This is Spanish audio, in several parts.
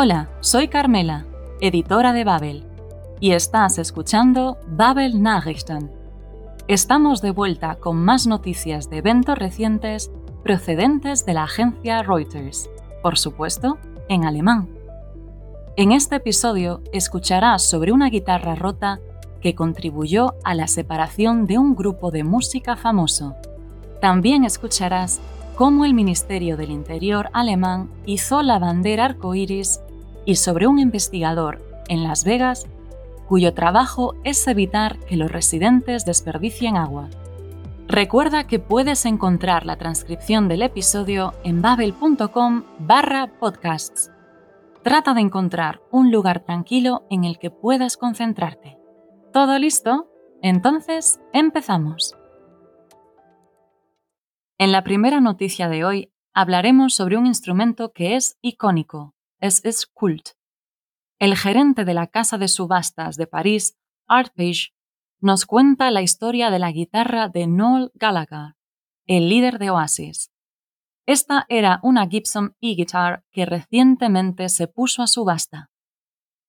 Hola, soy Carmela, editora de Babel, y estás escuchando Babel Nachrichten. Estamos de vuelta con más noticias de eventos recientes procedentes de la agencia Reuters, por supuesto, en alemán. En este episodio escucharás sobre una guitarra rota que contribuyó a la separación de un grupo de música famoso. También escucharás cómo el Ministerio del Interior alemán hizo la bandera arcoíris y sobre un investigador en Las Vegas cuyo trabajo es evitar que los residentes desperdicien agua. Recuerda que puedes encontrar la transcripción del episodio en babel.com barra podcasts. Trata de encontrar un lugar tranquilo en el que puedas concentrarte. ¿Todo listo? Entonces, empezamos. En la primera noticia de hoy hablaremos sobre un instrumento que es icónico, es es Kult. El gerente de la casa de subastas de París, Art nos cuenta la historia de la guitarra de Noel Gallagher, el líder de Oasis. Esta era una Gibson e-guitar que recientemente se puso a subasta.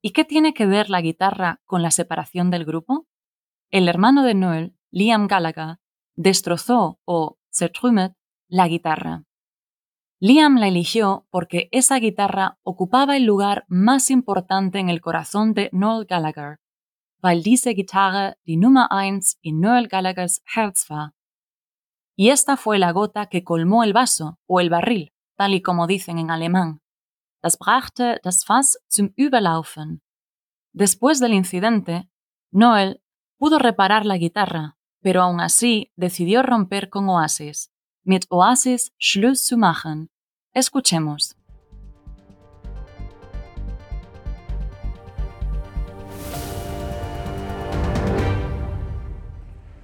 ¿Y qué tiene que ver la guitarra con la separación del grupo? El hermano de Noel, Liam Gallagher, destrozó o zertrümmert la guitarra. Liam la eligió porque esa guitarra ocupaba el lugar más importante en el corazón de Noel Gallagher, weil diese Gitarre die Nummer 1 in Noel Gallaghers Herz war. Y esta fue la gota que colmó el vaso o el barril, tal y como dicen en alemán. Das brachte das Fass zum Überlaufen. Después del incidente, Noel pudo reparar la guitarra, pero aún así decidió romper con Oasis, mit Oasis Schluss zu machen. Escuchemos.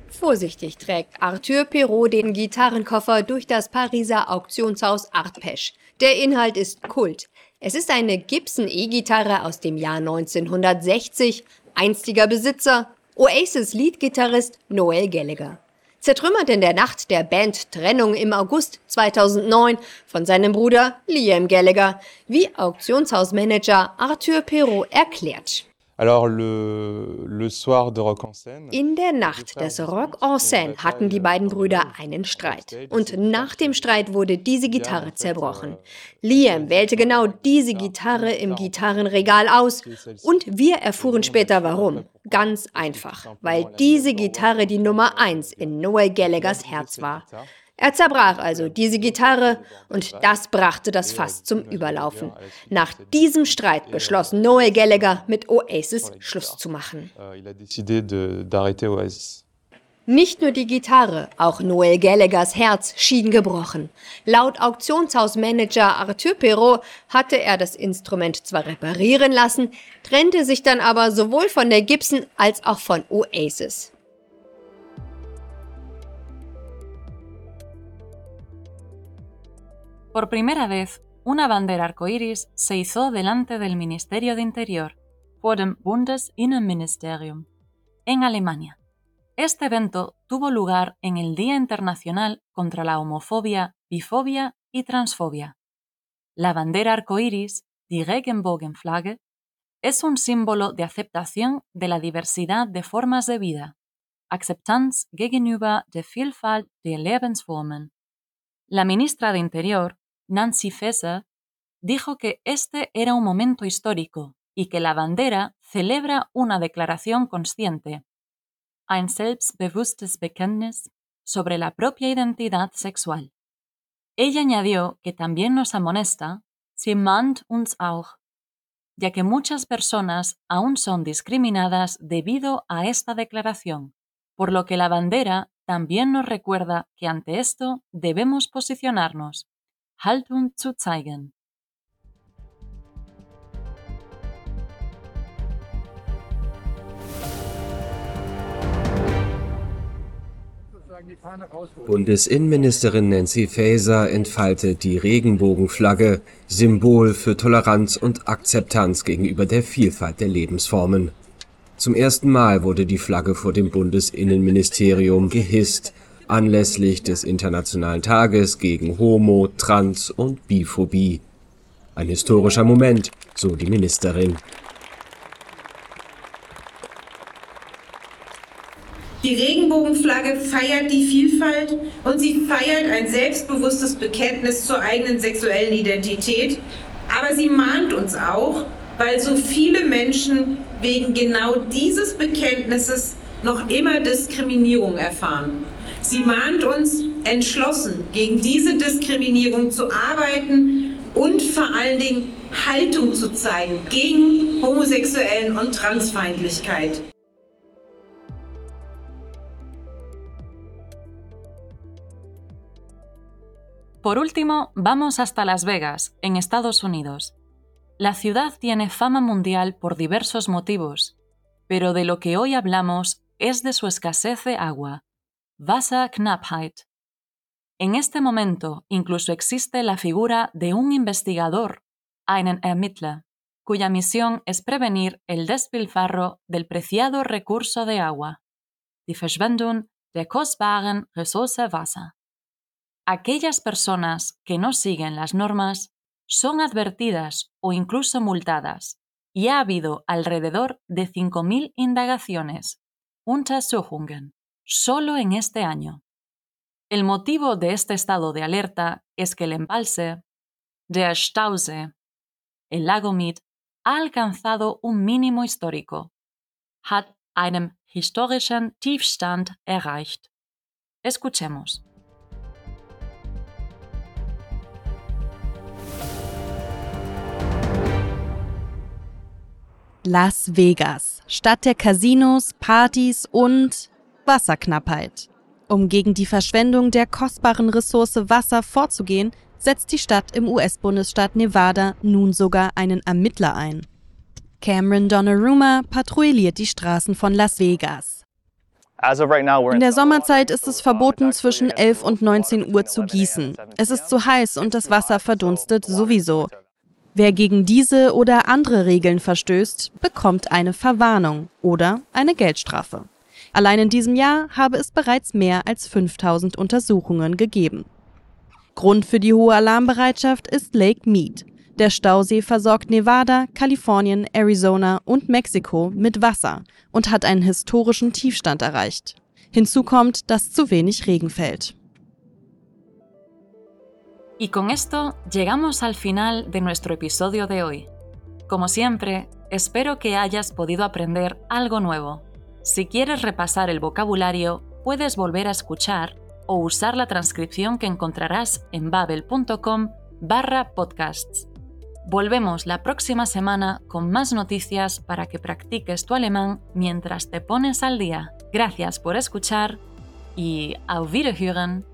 Vorsichtig trägt Arthur Perrault den Gitarrenkoffer durch das Pariser Auktionshaus Artpesch. Der Inhalt ist Kult. Es ist eine Gibson E-Gitarre aus dem Jahr 1960. Einstiger Besitzer Oasis-Leadgitarrist Noel Gallagher. Zertrümmert in der Nacht der Band Trennung im August 2009 von seinem Bruder Liam Gallagher, wie Auktionshausmanager Arthur Perrault erklärt. In der Nacht des Rock en Seine hatten die beiden Brüder einen Streit. Und nach dem Streit wurde diese Gitarre zerbrochen. Liam wählte genau diese Gitarre im Gitarrenregal aus und wir erfuhren später warum. Ganz einfach, weil diese Gitarre die Nummer 1 in Noel Gallaghers Herz war. Er zerbrach also diese Gitarre und das brachte das Fass zum Überlaufen. Nach diesem Streit beschloss Noel Gallagher mit Oasis Schluss zu machen. Nicht nur die Gitarre, auch Noel Gallaghers Herz schien gebrochen. Laut Auktionshausmanager Arthur Perrault hatte er das Instrument zwar reparieren lassen, trennte sich dann aber sowohl von der Gibson als auch von Oasis. Por primera vez, una bandera arcoíris se izó delante del Ministerio de Interior, vor dem Bundesinnenministerium, en Alemania. Este evento tuvo lugar en el Día Internacional contra la Homofobia, Bifobia y Transfobia. La bandera arcoíris, die Regenbogenflagge, es un símbolo de aceptación de la diversidad de formas de vida, Akzeptanz gegenüber der Vielfalt der Lebensformen. La ministra de Interior, Nancy Faeser, dijo que este era un momento histórico y que la bandera celebra una declaración consciente, ein selbstbewusstes Bekenntnis, sobre la propia identidad sexual. Ella añadió que también nos amonesta, sie mahnt uns auch, ya que muchas personas aún son discriminadas debido a esta declaración, por lo que la bandera también nos recuerda que ante esto debemos posicionarnos Haltung zu zeigen. Bundesinnenministerin Nancy Faeser entfaltet die Regenbogenflagge, Symbol für Toleranz und Akzeptanz gegenüber der Vielfalt der Lebensformen. Zum ersten Mal wurde die Flagge vor dem Bundesinnenministerium gehisst anlässlich des Internationalen Tages gegen Homo-, Trans- und Biphobie. Ein historischer Moment, so die Ministerin. Die Regenbogenflagge feiert die Vielfalt und sie feiert ein selbstbewusstes Bekenntnis zur eigenen sexuellen Identität. Aber sie mahnt uns auch, weil so viele Menschen wegen genau dieses Bekenntnisses noch immer Diskriminierung erfahren. Sie mahnt uns, entschlossen gegen diese Diskriminierung zu arbeiten und vor allen Dingen Haltung zu zeigen gegen Homosexuellen und Transfeindlichkeit. Por último, vamos hasta Las Vegas, en Estados Unidos. La ciudad tiene fama mundial por diversos motivos, pero de lo que hoy hablamos es de su escasez de agua, Wasserknappheit. En este momento incluso existe la figura de un investigador, einen Ermittler, cuya misión es prevenir el despilfarro del preciado recurso de agua, die Verschwendung der kostbaren Ressource Wasser aquellas personas que no siguen las normas son advertidas o incluso multadas, y ha habido alrededor de 5.000 indagaciones, Untersuchungen, solo en este año. El motivo de este estado de alerta es que el embalse, der Stausee, el lago Mead, ha alcanzado un mínimo histórico, hat einen historischen Tiefstand erreicht. Escuchemos. Las Vegas, Stadt der Casinos, Partys und Wasserknappheit. Um gegen die Verschwendung der kostbaren Ressource Wasser vorzugehen, setzt die Stadt im US-Bundesstaat Nevada nun sogar einen Ermittler ein. Cameron Donnarumma patrouilliert die Straßen von Las Vegas. In der Sommerzeit ist es verboten, zwischen 11 und 19 Uhr zu gießen. Es ist zu heiß und das Wasser verdunstet sowieso. Wer gegen diese oder andere Regeln verstößt, bekommt eine Verwarnung oder eine Geldstrafe. Allein in diesem Jahr habe es bereits mehr als 5000 Untersuchungen gegeben. Grund für die hohe Alarmbereitschaft ist Lake Mead. Der Stausee versorgt Nevada, Kalifornien, Arizona und Mexiko mit Wasser und hat einen historischen Tiefstand erreicht. Hinzu kommt, dass zu wenig Regen fällt. Y con esto llegamos al final de nuestro episodio de hoy. Como siempre, espero que hayas podido aprender algo nuevo. Si quieres repasar el vocabulario, puedes volver a escuchar o usar la transcripción que encontrarás en babel.com barra podcasts. Volvemos la próxima semana con más noticias para que practiques tu alemán mientras te pones al día. Gracias por escuchar y auf Wiederhören.